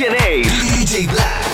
CD's. DJ Black.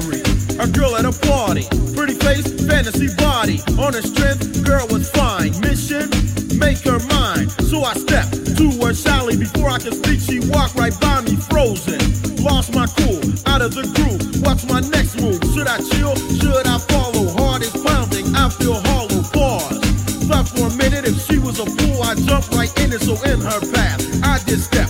a girl at a party. Pretty face, fantasy body. On her strength, girl was fine. Mission, make her mine. So I stepped to her shyly. Before I could speak, she walked right by me, frozen. Lost my cool, out of the groove. What's my next move? Should I chill? Should I follow? Heart is pounding, I feel hollow. Pause. Thought for a minute, if she was a fool, I'd jump right in it. So in her path, I did step.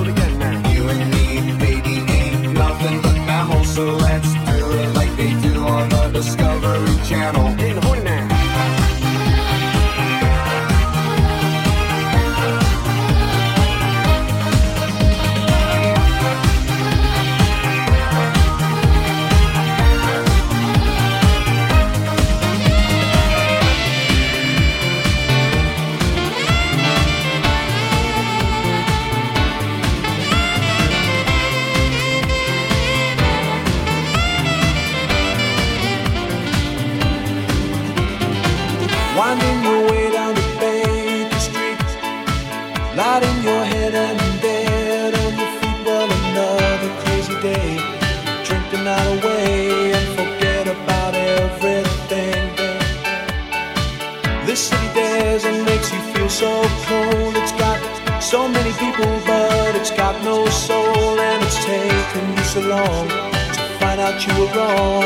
you were wrong.